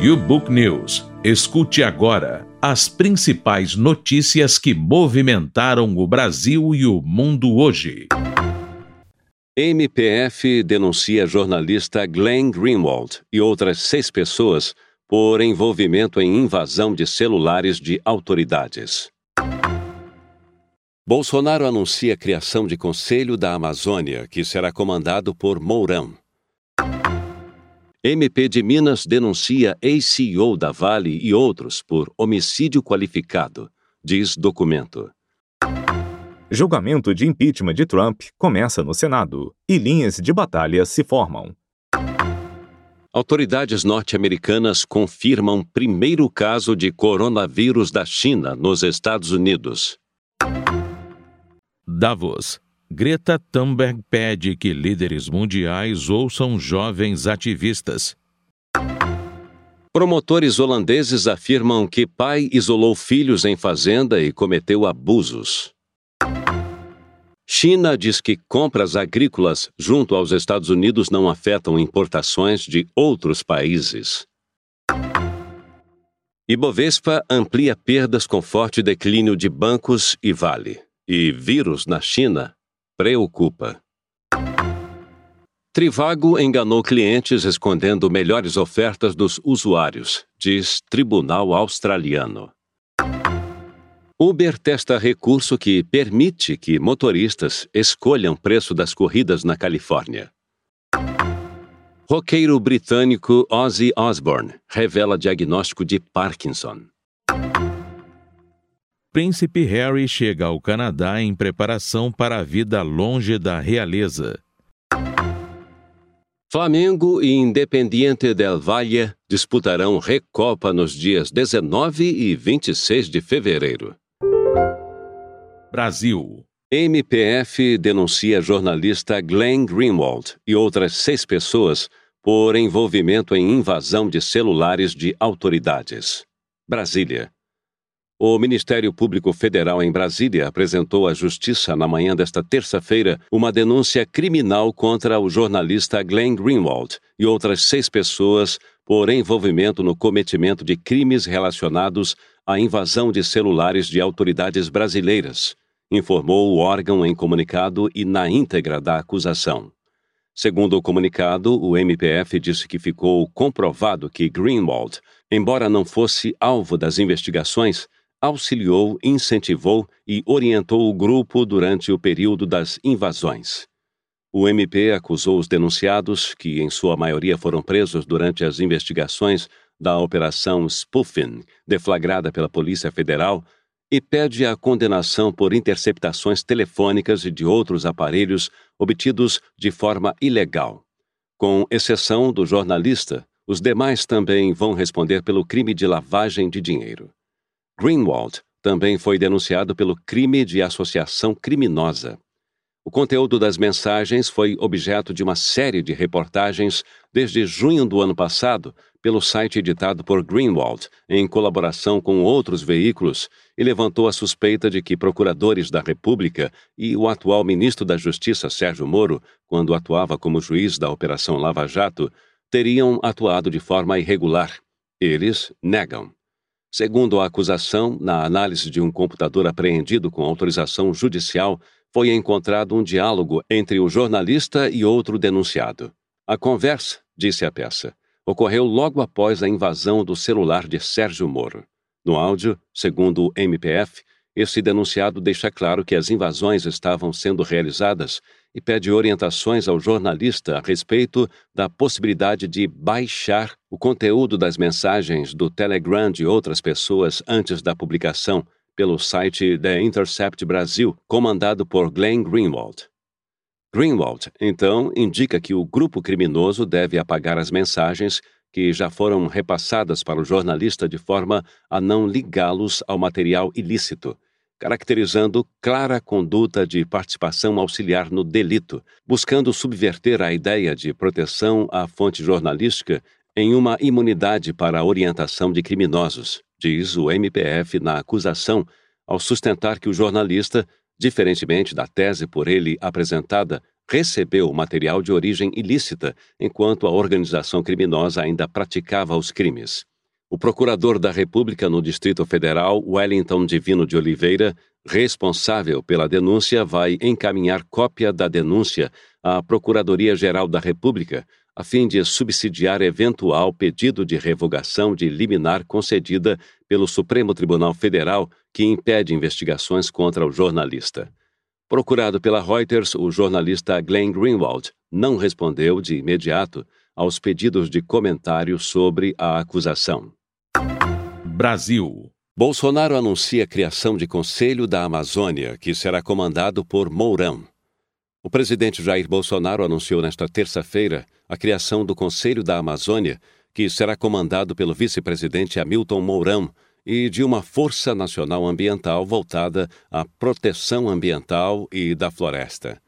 YouBook News. Escute agora as principais notícias que movimentaram o Brasil e o mundo hoje. MPF denuncia jornalista Glenn Greenwald e outras seis pessoas por envolvimento em invasão de celulares de autoridades. Bolsonaro anuncia a criação de Conselho da Amazônia, que será comandado por Mourão. MP de Minas denuncia ex-CEO da Vale e outros por homicídio qualificado, diz documento. Julgamento de impeachment de Trump começa no Senado e linhas de batalha se formam. Autoridades norte-americanas confirmam primeiro caso de coronavírus da China nos Estados Unidos. Davos. Greta Thunberg pede que líderes mundiais ouçam jovens ativistas. Promotores holandeses afirmam que pai isolou filhos em fazenda e cometeu abusos. China diz que compras agrícolas junto aos Estados Unidos não afetam importações de outros países. Ibovespa amplia perdas com forte declínio de bancos e Vale. E vírus na China preocupa. Trivago enganou clientes escondendo melhores ofertas dos usuários, diz Tribunal Australiano. Uber testa recurso que permite que motoristas escolham preço das corridas na Califórnia. Roqueiro britânico Ozzy Osbourne revela diagnóstico de Parkinson. Príncipe Harry chega ao Canadá em preparação para a vida longe da realeza. Flamengo e Independiente del Valle disputarão Recopa nos dias 19 e 26 de fevereiro. Brasil. MPF denuncia jornalista Glenn Greenwald e outras seis pessoas por envolvimento em invasão de celulares de autoridades. Brasília. O Ministério Público Federal em Brasília apresentou à Justiça na manhã desta terça-feira uma denúncia criminal contra o jornalista Glenn Greenwald e outras seis pessoas por envolvimento no cometimento de crimes relacionados à invasão de celulares de autoridades brasileiras informou o órgão em comunicado e na íntegra da acusação. Segundo o comunicado, o MPF disse que ficou comprovado que Greenwald, embora não fosse alvo das investigações, auxiliou, incentivou e orientou o grupo durante o período das invasões. O MP acusou os denunciados, que em sua maioria foram presos durante as investigações da Operação Spoofing, deflagrada pela Polícia Federal, e pede a condenação por interceptações telefônicas e de outros aparelhos obtidos de forma ilegal. Com exceção do jornalista, os demais também vão responder pelo crime de lavagem de dinheiro. Greenwald também foi denunciado pelo crime de associação criminosa. O conteúdo das mensagens foi objeto de uma série de reportagens desde junho do ano passado pelo site editado por Greenwald, em colaboração com outros veículos, e levantou a suspeita de que procuradores da República e o atual ministro da Justiça, Sérgio Moro, quando atuava como juiz da Operação Lava Jato, teriam atuado de forma irregular. Eles negam. Segundo a acusação, na análise de um computador apreendido com autorização judicial, foi encontrado um diálogo entre o jornalista e outro denunciado. A conversa, disse a peça, ocorreu logo após a invasão do celular de Sérgio Moro. No áudio, segundo o MPF, esse denunciado deixa claro que as invasões estavam sendo realizadas e pede orientações ao jornalista a respeito da possibilidade de baixar o conteúdo das mensagens do Telegram de outras pessoas antes da publicação pelo site The Intercept Brasil, comandado por Glenn Greenwald. Greenwald, então, indica que o grupo criminoso deve apagar as mensagens que já foram repassadas para o jornalista de forma a não ligá-los ao material ilícito, caracterizando clara conduta de participação auxiliar no delito, buscando subverter a ideia de proteção à fonte jornalística em uma imunidade para a orientação de criminosos, diz o MPF na acusação, ao sustentar que o jornalista diferentemente da tese por ele apresentada, recebeu material de origem ilícita enquanto a organização criminosa ainda praticava os crimes. O procurador da República no Distrito Federal, Wellington Divino de Oliveira, responsável pela denúncia, vai encaminhar cópia da denúncia à Procuradoria-Geral da República, a fim de subsidiar eventual pedido de revogação de liminar concedida pelo Supremo Tribunal Federal que impede investigações contra o jornalista. Procurado pela Reuters, o jornalista Glenn Greenwald não respondeu de imediato aos pedidos de comentário sobre a acusação. Brasil. Bolsonaro anuncia a criação de Conselho da Amazônia, que será comandado por Mourão. O presidente Jair Bolsonaro anunciou nesta terça-feira a criação do Conselho da Amazônia, que será comandado pelo vice-presidente Hamilton Mourão, e de uma Força Nacional Ambiental voltada à proteção ambiental e da floresta.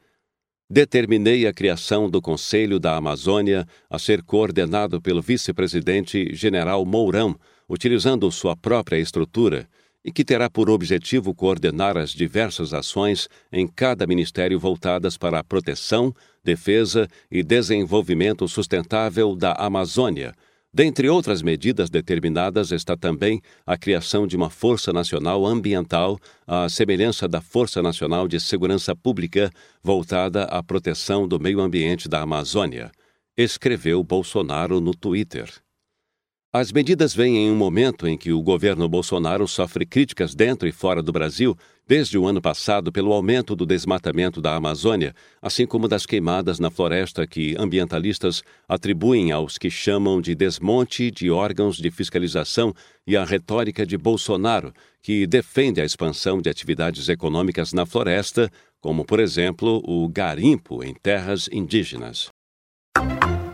Determinei a criação do Conselho da Amazônia a ser coordenado pelo vice-presidente General Mourão, utilizando sua própria estrutura, e que terá por objetivo coordenar as diversas ações em cada ministério voltadas para a proteção, defesa e desenvolvimento sustentável da Amazônia, Dentre outras medidas determinadas está também a criação de uma Força Nacional Ambiental, à semelhança da Força Nacional de Segurança Pública, voltada à proteção do meio ambiente da Amazônia, escreveu Bolsonaro no Twitter. As medidas vêm em um momento em que o governo Bolsonaro sofre críticas dentro e fora do Brasil, desde o ano passado, pelo aumento do desmatamento da Amazônia, assim como das queimadas na floresta que ambientalistas atribuem aos que chamam de desmonte de órgãos de fiscalização e a retórica de Bolsonaro, que defende a expansão de atividades econômicas na floresta, como, por exemplo, o garimpo em terras indígenas.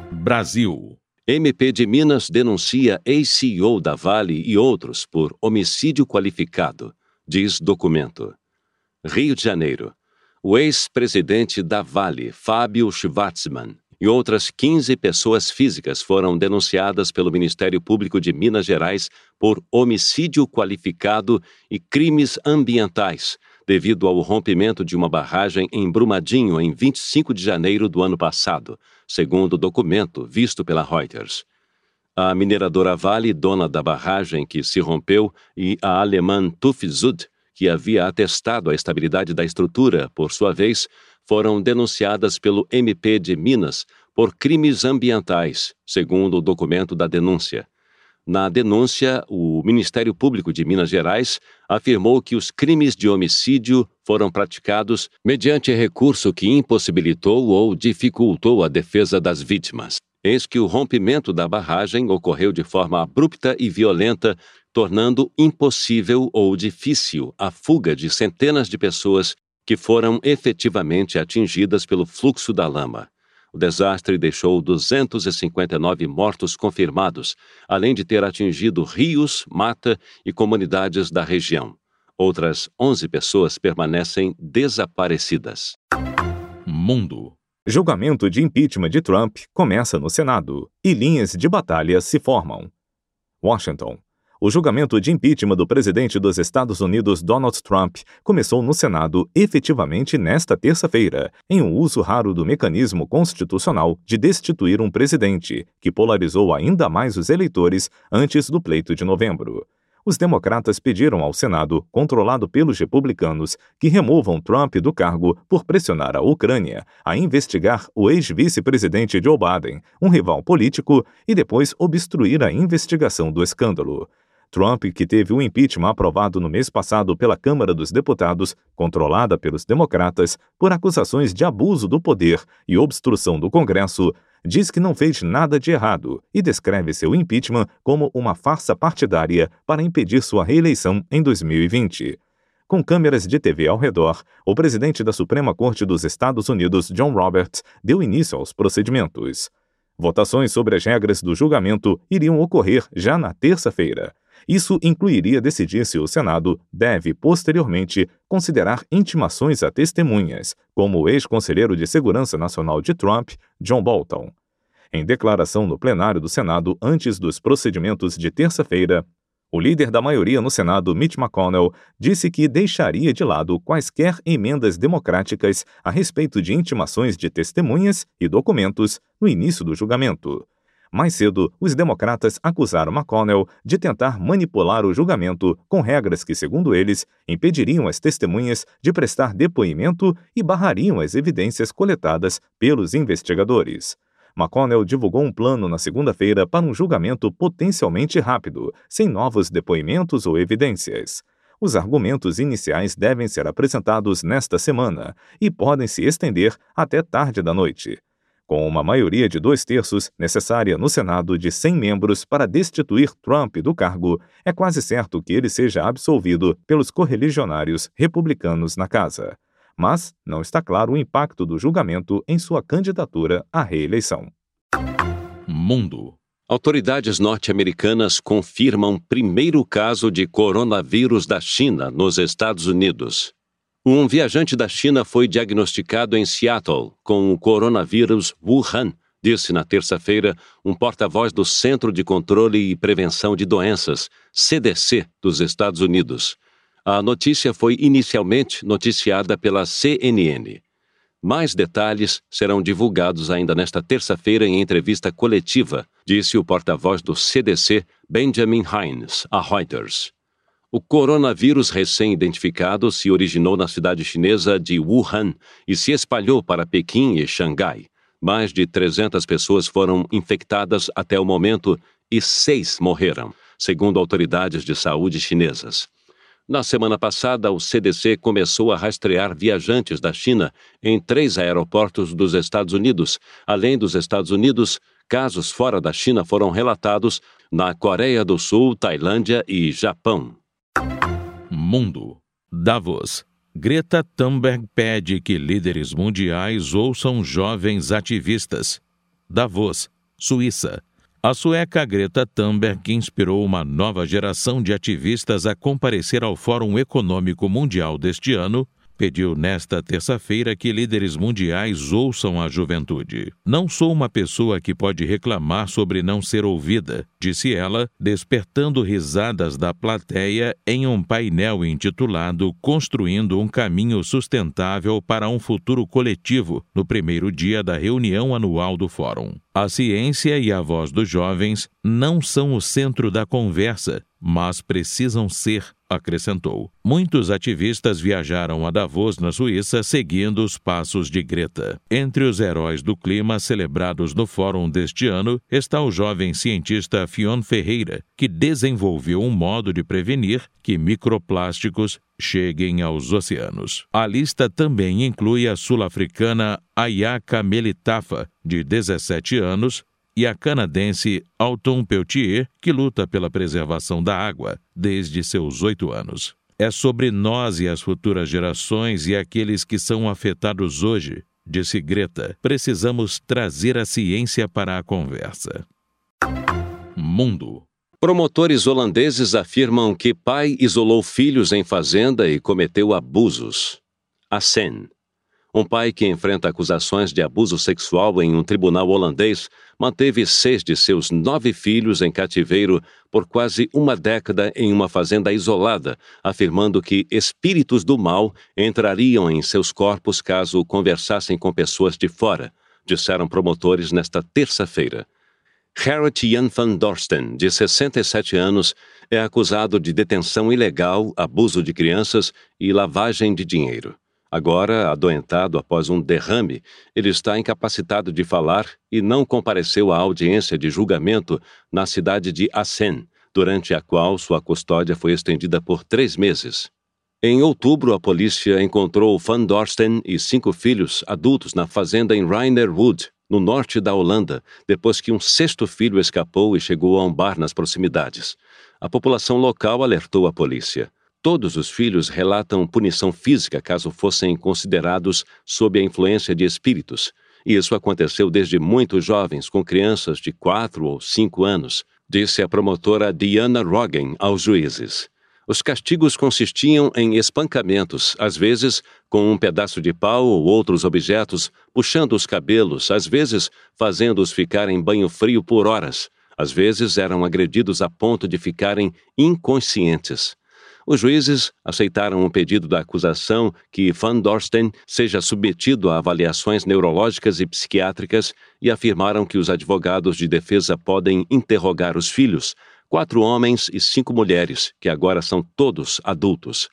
Brasil. MP de Minas denuncia ex-CEO da Vale e outros por homicídio qualificado, diz documento. Rio de Janeiro. O ex-presidente da Vale, Fábio Schwartzmann, e outras 15 pessoas físicas foram denunciadas pelo Ministério Público de Minas Gerais por homicídio qualificado e crimes ambientais, devido ao rompimento de uma barragem em Brumadinho em 25 de janeiro do ano passado, segundo o documento visto pela Reuters. A mineradora Vale, dona da barragem que se rompeu, e a alemã Tufzud, que havia atestado a estabilidade da estrutura, por sua vez, foram denunciadas pelo MP de Minas por crimes ambientais, segundo o documento da denúncia. Na denúncia, o Ministério Público de Minas Gerais afirmou que os crimes de homicídio foram praticados mediante recurso que impossibilitou ou dificultou a defesa das vítimas. Eis que o rompimento da barragem ocorreu de forma abrupta e violenta, tornando impossível ou difícil a fuga de centenas de pessoas que foram efetivamente atingidas pelo fluxo da lama. O desastre deixou 259 mortos confirmados, além de ter atingido rios, mata e comunidades da região. Outras 11 pessoas permanecem desaparecidas. Mundo. Julgamento de impeachment de Trump começa no Senado e linhas de batalha se formam. Washington. O julgamento de impeachment do presidente dos Estados Unidos Donald Trump começou no Senado efetivamente nesta terça-feira, em um uso raro do mecanismo constitucional de destituir um presidente, que polarizou ainda mais os eleitores antes do pleito de novembro os democratas pediram ao Senado, controlado pelos republicanos, que removam Trump do cargo por pressionar a Ucrânia a investigar o ex-vice-presidente Joe Biden, um rival político, e depois obstruir a investigação do escândalo. Trump, que teve o impeachment aprovado no mês passado pela Câmara dos Deputados, controlada pelos democratas, por acusações de abuso do poder e obstrução do Congresso, diz que não fez nada de errado e descreve seu impeachment como uma farsa partidária para impedir sua reeleição em 2020. Com câmeras de TV ao redor, o presidente da Suprema Corte dos Estados Unidos, John Roberts, deu início aos procedimentos. Votações sobre as regras do julgamento iriam ocorrer já na terça-feira. Isso incluiria decidir se o Senado deve, posteriormente, considerar intimações a testemunhas, como o ex-conselheiro de Segurança Nacional de Trump, John Bolton. Em declaração no plenário do Senado antes dos procedimentos de terça-feira, O líder da maioria no Senado, Mitch McConnell, disse que deixaria de lado quaisquer emendas democráticas a respeito de intimações de testemunhas e documentos no início do julgamento. Mais cedo, os democratas acusaram McConnell de tentar manipular o julgamento com regras que, segundo eles, impediriam as testemunhas de prestar depoimento e barrariam as evidências coletadas pelos investigadores. McConnell divulgou um plano na segunda-feira para um julgamento potencialmente rápido, sem novos depoimentos ou evidências. Os argumentos iniciais devem ser apresentados nesta semana e podem se estender até tarde da noite. Com uma maioria de dois terços necessária no Senado de 100 membros para destituir Trump do cargo, é quase certo que ele seja absolvido pelos correligionários republicanos na casa mas não está claro o impacto do julgamento em sua candidatura à reeleição. Mundo. Autoridades norte-americanas confirmam primeiro caso de coronavírus da China nos Estados Unidos. Um viajante da China foi diagnosticado em Seattle com o coronavírus Wuhan, disse na terça-feira um porta-voz do Centro de Controle e Prevenção de Doenças, CDC, dos Estados Unidos. A notícia foi inicialmente noticiada pela CNN. Mais detalhes serão divulgados ainda nesta terça-feira em entrevista coletiva, disse o porta-voz do CDC, Benjamin Hines, a Reuters. O coronavírus recém-identificado se originou na cidade chinesa de Wuhan e se espalhou para Pequim e Xangai. Mais de 300 pessoas foram infectadas até o momento e seis morreram, segundo autoridades de saúde chinesas. Na semana passada, o CDC começou a rastrear viajantes da China em três aeroportos dos Estados Unidos. Além dos Estados Unidos, casos fora da China foram relatados na Coreia do Sul, Tailândia e Japão. Mundo. Davos. Greta Thunberg pede que líderes mundiais ouçam jovens ativistas. Davos, Suíça. A sueca Greta Thunberg inspirou uma nova geração de ativistas a comparecer ao Fórum Econômico Mundial deste ano pediu nesta terça-feira que líderes mundiais ouçam a juventude. Não sou uma pessoa que pode reclamar sobre não ser ouvida, disse ela, despertando risadas da plateia em um painel intitulado Construindo um Caminho Sustentável para um Futuro Coletivo, no primeiro dia da reunião anual do Fórum. A ciência e a voz dos jovens não são o centro da conversa, mas precisam ser acrescentou. Muitos ativistas viajaram a Davos, na Suíça, seguindo os passos de Greta. Entre os heróis do clima celebrados no fórum deste ano está o jovem cientista Fion Ferreira, que desenvolveu um modo de prevenir que microplásticos cheguem aos oceanos. A lista também inclui a sul-africana Ayaka Melitafa, de 17 anos, e a canadense Alton Peltier, que luta pela preservação da água desde seus oito anos. É sobre nós e as futuras gerações e aqueles que são afetados hoje, disse Greta. Precisamos trazer a ciência para a conversa. Mundo. Promotores holandeses afirmam que pai isolou filhos em fazenda e cometeu abusos. A Sen. Um pai que enfrenta acusações de abuso sexual em um tribunal holandês manteve seis de seus nove filhos em cativeiro por quase uma década em uma fazenda isolada, afirmando que espíritos do mal entrariam em seus corpos caso conversassem com pessoas de fora, disseram promotores nesta terça-feira. Gerrit Jan van Dorsten, de 67 anos, é acusado de detenção ilegal, abuso de crianças e lavagem de dinheiro. Agora, adoentado após um derrame, ele está incapacitado de falar e não compareceu à audiência de julgamento na cidade de Assen, durante a qual sua custódia foi estendida por três meses. Em outubro, a polícia encontrou Van Dorsten e cinco filhos adultos na fazenda em Reinerwood, no norte da Holanda, depois que um sexto filho escapou e chegou a um bar nas proximidades. A população local alertou a polícia. Todos os filhos relatam punição física caso fossem considerados sob a influência de espíritos. Isso aconteceu desde muito jovens, com crianças de 4 ou 5 anos, disse a promotora Diana Rogan aos juízes. Os castigos consistiam em espancamentos, às vezes com um pedaço de pau ou outros objetos, puxando os cabelos, às vezes fazendo-os ficar em banho frio por horas, Às vezes eram agredidos a ponto de ficarem inconscientes. Os juízes aceitaram o pedido da acusação que Van Dorsten seja submetido a avaliações neurológicas e psiquiátricas e afirmaram que os advogados de defesa podem interrogar os filhos, quatro homens e cinco mulheres, que agora são todos adultos.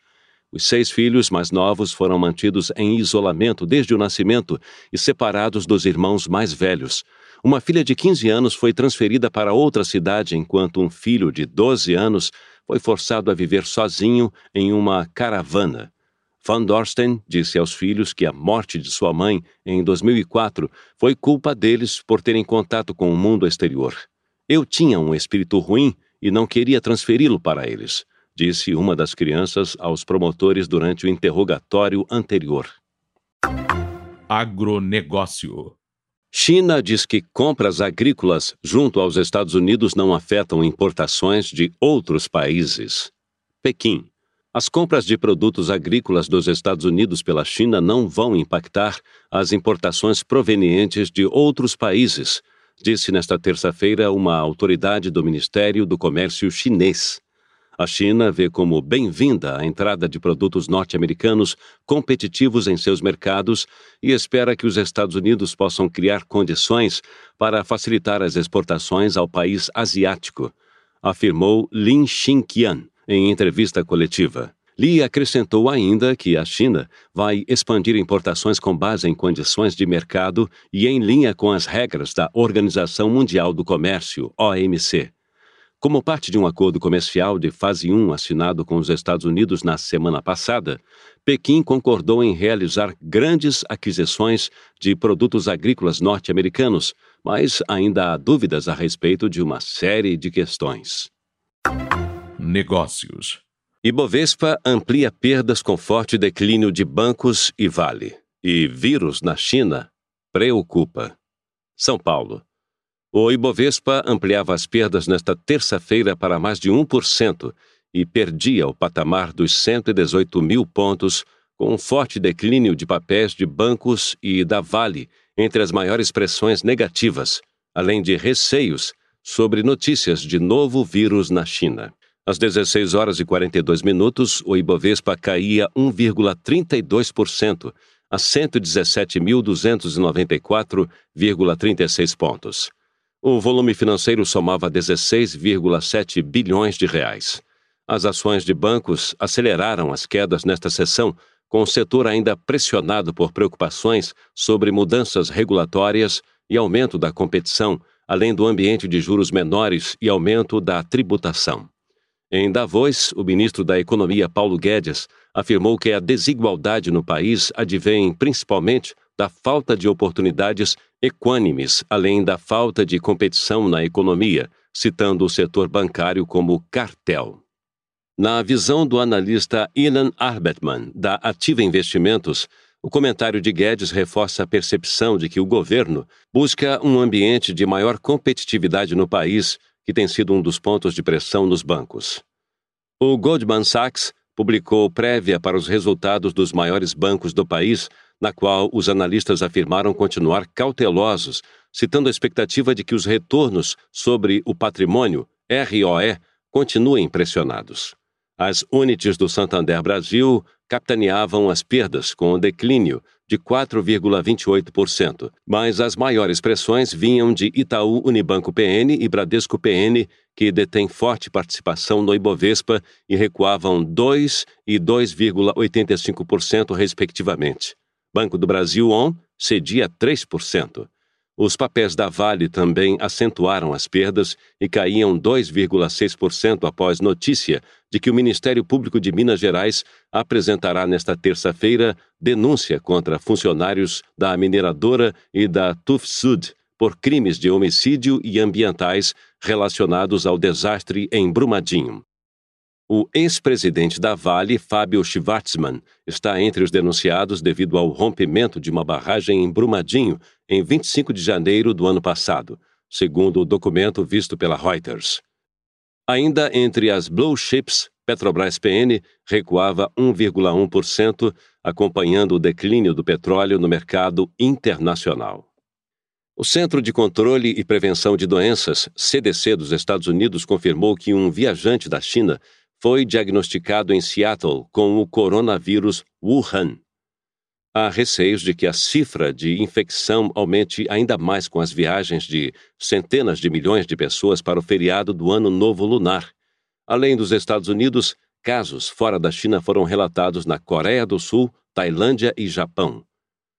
Os seis filhos mais novos foram mantidos em isolamento desde o nascimento e separados dos irmãos mais velhos. Uma filha de 15 anos foi transferida para outra cidade, enquanto um filho de 12 anos foi forçado a viver sozinho em uma caravana. Van Dorsten disse aos filhos que a morte de sua mãe, em 2004, foi culpa deles por terem contato com o mundo exterior. Eu tinha um espírito ruim e não queria transferi-lo para eles, disse uma das crianças aos promotores durante o interrogatório anterior. Agronegócio China diz que compras agrícolas junto aos Estados Unidos não afetam importações de outros países. Pequim. As compras de produtos agrícolas dos Estados Unidos pela China não vão impactar as importações provenientes de outros países, disse nesta terça-feira uma autoridade do Ministério do Comércio chinês. A China vê como bem-vinda a entrada de produtos norte-americanos competitivos em seus mercados e espera que os Estados Unidos possam criar condições para facilitar as exportações ao país asiático, afirmou Lin Xinqian em entrevista coletiva. Li acrescentou ainda que a China vai expandir importações com base em condições de mercado e em linha com as regras da Organização Mundial do Comércio, OMC. Como parte de um acordo comercial de fase 1 assinado com os Estados Unidos na semana passada, Pequim concordou em realizar grandes aquisições de produtos agrícolas norte-americanos, mas ainda há dúvidas a respeito de uma série de questões. Negócios. Ibovespa amplia perdas com forte declínio de bancos e Vale. E vírus na China preocupa. São Paulo. O Ibovespa ampliava as perdas nesta terça-feira para mais de 1% e perdia o patamar dos 118 mil pontos, com um forte declínio de papéis de bancos e da Vale entre as maiores pressões negativas, além de receios sobre notícias de novo vírus na China. Às 16 horas e 42 minutos, o Ibovespa caía 1,32% a 117.294,36 pontos. O volume financeiro somava 16,7 bilhões de reais. As ações de bancos aceleraram as quedas nesta sessão, com o setor ainda pressionado por preocupações sobre mudanças regulatórias e aumento da competição, além do ambiente de juros menores e aumento da tributação. Em Davos, o ministro da Economia Paulo Guedes afirmou que a desigualdade no país advém principalmente da falta de oportunidades equânimes, além da falta de competição na economia, citando o setor bancário como cartel. Na visão do analista Ilan Arbetman, da Ativa Investimentos, o comentário de Guedes reforça a percepção de que o governo busca um ambiente de maior competitividade no país, que tem sido um dos pontos de pressão nos bancos. O Goldman Sachs publicou prévia para os resultados dos maiores bancos do país na qual os analistas afirmaram continuar cautelosos, citando a expectativa de que os retornos sobre o patrimônio, ROE, continuem pressionados. As unidades do Santander Brasil capitaneavam as perdas com um declínio de 4,28%, mas as maiores pressões vinham de Itaú Unibanco PN e Bradesco PN, que detêm forte participação no Ibovespa e recuavam 2 e 2,85%, respectivamente. Banco do Brasil ON cedia 3%. Os papéis da Vale também acentuaram as perdas e caíam 2,6% após notícia de que o Ministério Público de Minas Gerais apresentará nesta terça-feira denúncia contra funcionários da mineradora e da Tufsud por crimes de homicídio e ambientais relacionados ao desastre em Brumadinho. O ex-presidente da Vale, Fábio Schwartzman, está entre os denunciados devido ao rompimento de uma barragem em Brumadinho em 25 de janeiro do ano passado, segundo o documento visto pela Reuters. Ainda entre as Blue Chips, Petrobras PN recuava 1,1%, acompanhando o declínio do petróleo no mercado internacional. O Centro de Controle e Prevenção de Doenças, CDC dos Estados Unidos, confirmou que um viajante da China foi diagnosticado em Seattle com o coronavírus Wuhan. Há receios de que a cifra de infecção aumente ainda mais com as viagens de centenas de milhões de pessoas para o feriado do Ano Novo Lunar. Além dos Estados Unidos, casos fora da China foram relatados na Coreia do Sul, Tailândia e Japão.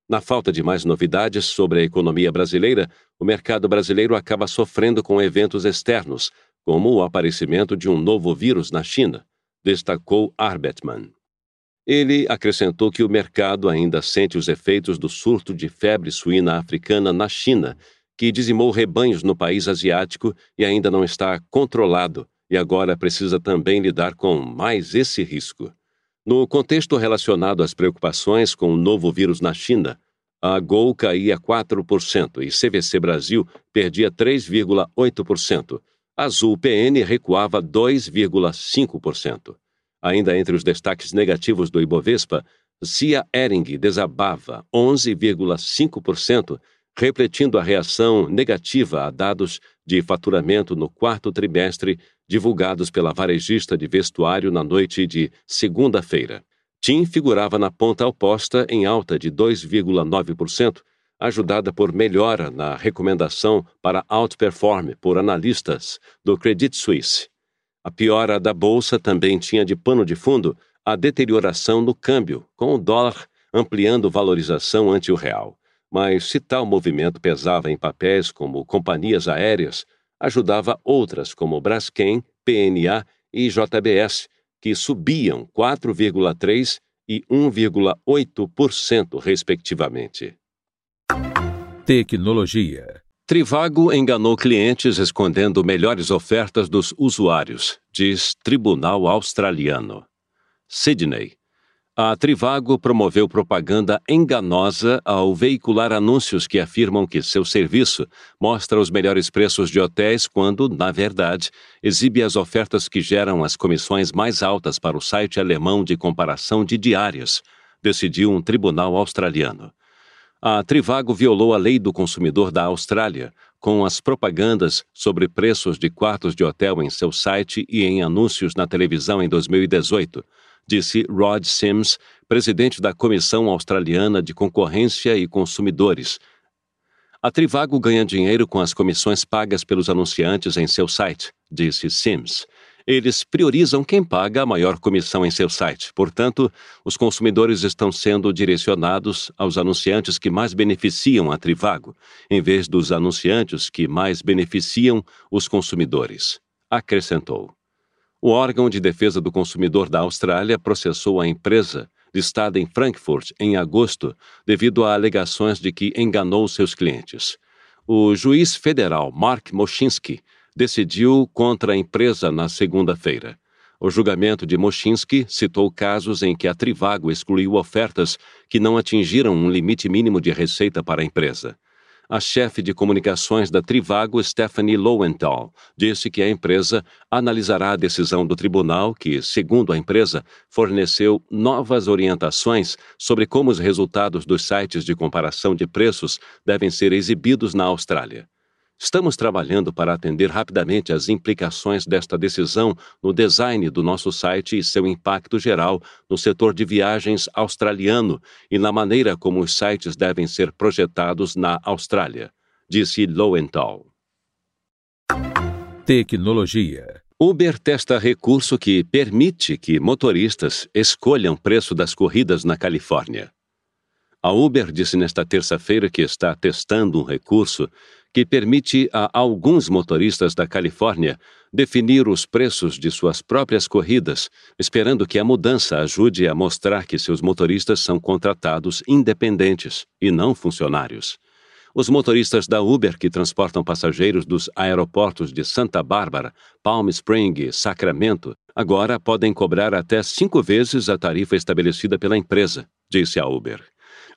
Na falta de mais novidades sobre a economia brasileira, o mercado brasileiro acaba sofrendo com eventos externos, como o aparecimento de um novo vírus na China, destacou Arbetman. Ele acrescentou que o mercado ainda sente os efeitos do surto de febre suína africana na China, que dizimou rebanhos no país asiático e ainda não está controlado, e agora precisa também lidar com mais esse risco. No contexto relacionado às preocupações com o novo vírus na China, a Gol caía 4% e CVC Brasil perdia 3,8%. Azul PN recuava 2,5%. Ainda entre os destaques negativos do Ibovespa, Cia Ering desabava 11,5%, refletindo a reação negativa a dados de faturamento no quarto trimestre divulgados pela varejista de vestuário na noite de segunda-feira. TIM figurava na ponta oposta em alta de 2,9%, ajudada por melhora na recomendação para outperform por analistas do Credit Suisse. A piora da bolsa também tinha de pano de fundo a deterioração no câmbio, com o dólar ampliando valorização ante o real. Mas se tal movimento pesava em papéis como companhias aéreas, ajudava outras como Braskem, PNA e JBS, que subiam 4,3% e 1,8%, respectivamente. Tecnologia. Trivago enganou clientes escondendo melhores ofertas dos usuários, diz Tribunal Australiano. Sydney. A Trivago promoveu propaganda enganosa ao veicular anúncios que afirmam que seu serviço mostra os melhores preços de hotéis quando, na verdade, exibe as ofertas que geram as comissões mais altas para o site alemão de comparação de diárias, decidiu um tribunal australiano. A Trivago violou a lei do consumidor da Austrália com as propagandas sobre preços de quartos de hotel em seu site e em anúncios na televisão em 2018 disse Rod Sims, presidente da Comissão Australiana de Concorrência e Consumidores. A Trivago ganha dinheiro com as comissões pagas pelos anunciantes em seu site, disse Sims. Eles priorizam quem paga a maior comissão em seu site. Portanto, os consumidores estão sendo direcionados aos anunciantes que mais beneficiam a Trivago, em vez dos anunciantes que mais beneficiam os consumidores. Acrescentou. O órgão de defesa do consumidor da Austrália processou a empresa, listada em Frankfurt em agosto, devido a alegações de que enganou seus clientes. O juiz federal Mark Moschinsky decidiu contra a empresa na segunda-feira. O julgamento de Moschinsky citou casos em que a Trivago excluiu ofertas que não atingiram um limite mínimo de receita para a empresa a chefe de comunicações da Trivago, Stephanie Lowenthal, disse que a empresa analisará a decisão do tribunal que, segundo a empresa, forneceu novas orientações sobre como os resultados dos sites de comparação de preços devem ser exibidos na Austrália. Estamos trabalhando para atender rapidamente às implicações desta decisão no design do nosso site e seu impacto geral no setor de viagens australiano e na maneira como os sites devem ser projetados na Austrália, disse Lowenthal. Tecnologia. Uber testa recurso que permite que motoristas escolham preço das corridas na Califórnia. A Uber disse nesta terça-feira que está testando um recurso que permite a alguns motoristas da Califórnia definir os preços de suas próprias corridas, esperando que a mudança ajude a mostrar que seus motoristas são contratados independentes e não funcionários. Os motoristas da Uber que transportam passageiros dos aeroportos de Santa Bárbara, Palm Spring e Sacramento agora podem cobrar até cinco vezes a tarifa estabelecida pela empresa, disse a Uber.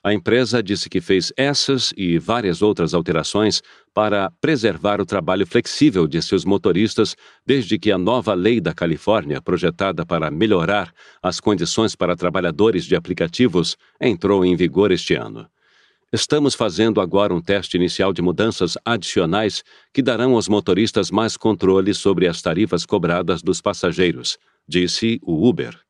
A empresa disse que fez essas e várias outras alterações para preservar o trabalho flexível de seus motoristas desde que a nova lei da Califórnia, projetada para melhorar as condições para trabalhadores de aplicativos, entrou em vigor este ano. Estamos fazendo agora um teste inicial de mudanças adicionais que darão aos motoristas mais controle sobre as tarifas cobradas dos passageiros, disse o Uber.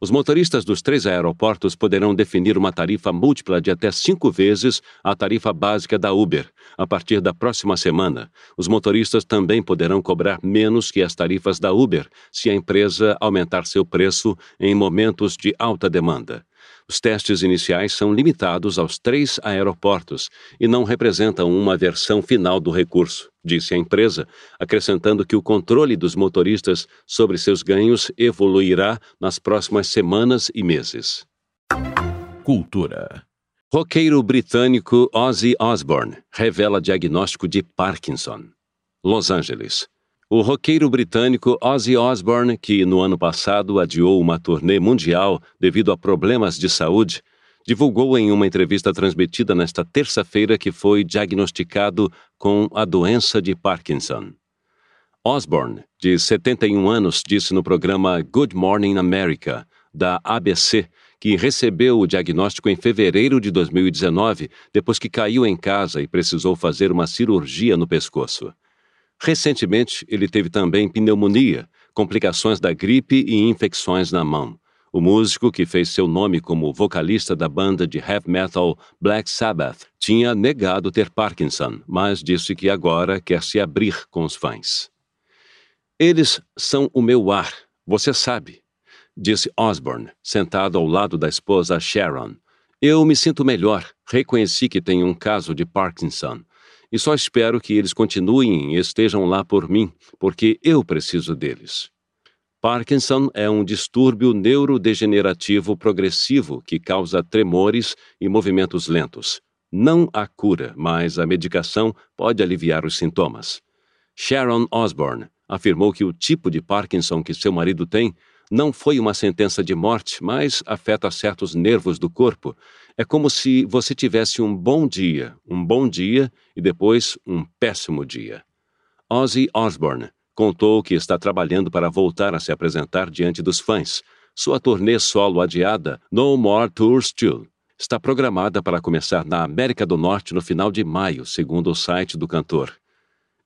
Os motoristas dos três aeroportos poderão definir uma tarifa múltipla de até cinco vezes a tarifa básica da Uber. A partir da próxima semana, os motoristas também poderão cobrar menos que as tarifas da Uber se a empresa aumentar seu preço em momentos de alta demanda. Os testes iniciais são limitados aos três aeroportos e não representam uma versão final do recurso, disse a empresa, acrescentando que o controle dos motoristas sobre seus ganhos evoluirá nas próximas semanas e meses. Cultura. Roqueiro britânico Ozzy Osbourne revela diagnóstico de Parkinson. Los Angeles. O roqueiro britânico Ozzy Osbourne, que no ano passado adiou uma turnê mundial devido a problemas de saúde, divulgou em uma entrevista transmitida nesta terça-feira que foi diagnosticado com a doença de Parkinson. Osbourne, de 71 anos, disse no programa Good Morning America, da ABC, que recebeu o diagnóstico em fevereiro de 2019, depois que caiu em casa e precisou fazer uma cirurgia no pescoço. Recentemente, ele teve também pneumonia, complicações da gripe e infecções na mão. O músico, que fez seu nome como vocalista da banda de heavy metal Black Sabbath, tinha negado ter Parkinson, mas disse que agora quer se abrir com os fãs. Eles são o meu ar, você sabe, disse Osborne, sentado ao lado da esposa Sharon. Eu me sinto melhor, reconheci que tenho um caso de Parkinson e só espero que eles continuem e estejam lá por mim, porque eu preciso deles. Parkinson é um distúrbio neurodegenerativo progressivo que causa tremores e movimentos lentos. Não há cura, mas a medicação pode aliviar os sintomas. Sharon Osborne afirmou que o tipo de Parkinson que seu marido tem não foi uma sentença de morte, mas afeta certos nervos do corpo é como se você tivesse um bom dia, um bom dia e depois um péssimo dia. Ozzy Osbourne contou que está trabalhando para voltar a se apresentar diante dos fãs. Sua turnê solo adiada, No More Tours 2, está programada para começar na América do Norte no final de maio, segundo o site do cantor.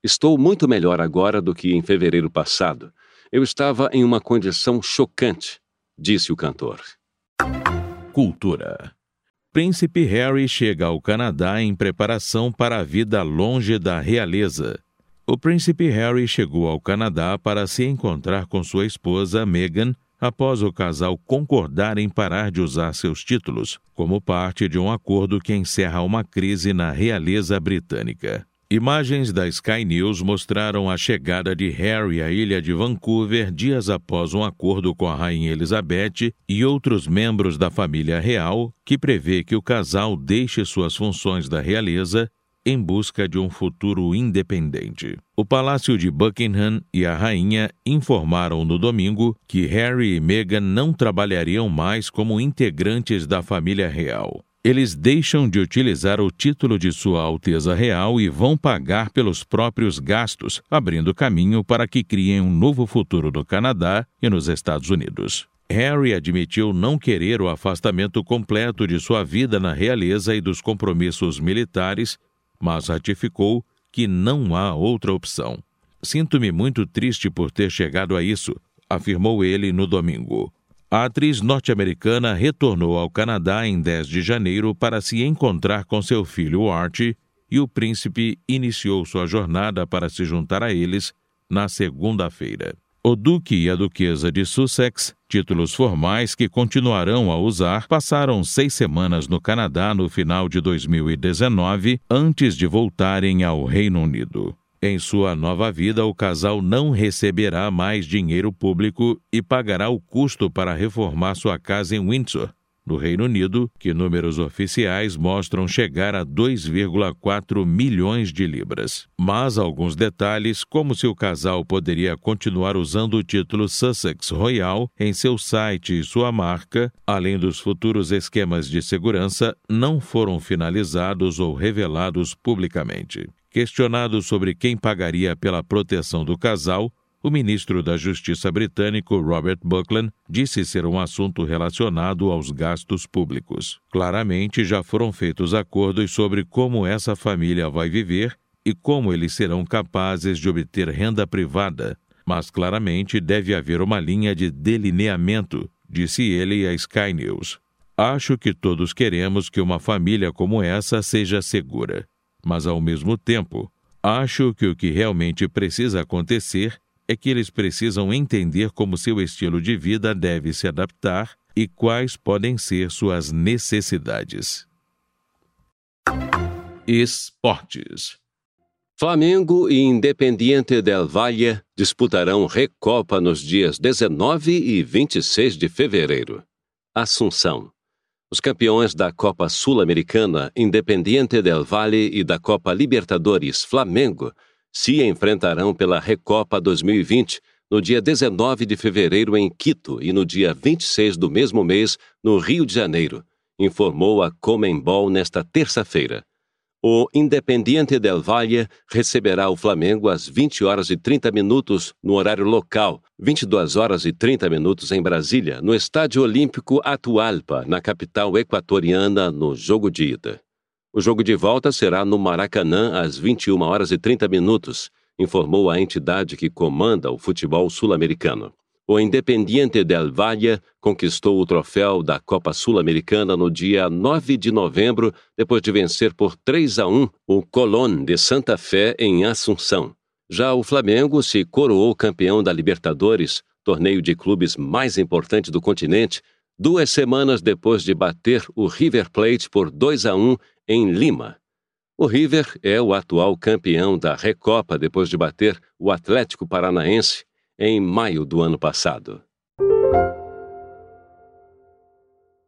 Estou muito melhor agora do que em fevereiro passado. Eu estava em uma condição chocante, disse o cantor. Cultura. Príncipe Harry chega ao Canadá em preparação para a vida longe da realeza. O príncipe Harry chegou ao Canadá para se encontrar com sua esposa Meghan após o casal concordar em parar de usar seus títulos, como parte de um acordo que encerra uma crise na realeza britânica. Imagens da Sky News mostraram a chegada de Harry à ilha de Vancouver dias após um acordo com a Rainha Elizabeth e outros membros da família real que prevê que o casal deixe suas funções da realeza em busca de um futuro independente. O Palácio de Buckingham e a rainha informaram no domingo que Harry e Meghan não trabalhariam mais como integrantes da família real eles deixam de utilizar o título de Sua Alteza Real e vão pagar pelos próprios gastos, abrindo caminho para que criem um novo futuro no Canadá e nos Estados Unidos. Harry admitiu não querer o afastamento completo de sua vida na realeza e dos compromissos militares, mas ratificou que não há outra opção. Sinto-me muito triste por ter chegado a isso, afirmou ele no domingo. A atriz norte-americana retornou ao Canadá em 10 de janeiro para se encontrar com seu filho Archie e o príncipe iniciou sua jornada para se juntar a eles na segunda-feira. O Duque e a Duquesa de Sussex, títulos formais que continuarão a usar, passaram seis semanas no Canadá no final de 2019 antes de voltarem ao Reino Unido. Em sua nova vida, o casal não receberá mais dinheiro público e pagará o custo para reformar sua casa em Windsor, no Reino Unido, que números oficiais mostram chegar a 2,4 milhões de libras. Mas alguns detalhes, como se o casal poderia continuar usando o título Sussex Royal em seu site e sua marca, além dos futuros esquemas de segurança, não foram finalizados ou revelados publicamente. Questionado sobre quem pagaria pela proteção do casal, o ministro da Justiça britânico Robert Buckland disse ser um assunto relacionado aos gastos públicos. Claramente já foram feitos acordos sobre como essa família vai viver e como eles serão capazes de obter renda privada, mas claramente deve haver uma linha de delineamento, disse ele à Sky News. Acho que todos queremos que uma família como essa seja segura, mas ao mesmo tempo, acho que o que realmente precisa acontecer é que eles precisam entender como seu estilo de vida deve se adaptar e quais podem ser suas necessidades. Esportes Flamengo e Independiente del Valle disputarão Recopa nos dias 19 e 26 de fevereiro. Assunção. Os campeões da Copa Sul-Americana, Independiente del Valle e da Copa Libertadores, Flamengo, se enfrentarão pela Recopa 2020 no dia 19 de fevereiro em Quito e no dia 26 do mesmo mês no Rio de Janeiro, informou a Comembol nesta terça-feira. O Independiente del Valle receberá o Flamengo às 20 horas e 30 minutos no horário local, 22 horas e 30 minutos em Brasília, no Estádio Olímpico Atualpa, na capital equatoriana, no jogo de ida. O jogo de volta será no Maracanã às 21 horas e 30 minutos, informou a entidade que comanda o futebol sul-americano. O Independiente del Valle conquistou o troféu da Copa Sul-Americana no dia 9 de novembro, depois de vencer por 3 a 1 o Colón de Santa Fé em Assunção. Já o Flamengo se coroou campeão da Libertadores, torneio de clubes mais importante do continente, duas semanas depois de bater o River Plate por 2 a 1 em Lima. O River é o atual campeão da Recopa depois de bater o Atlético Paranaense em maio do ano passado.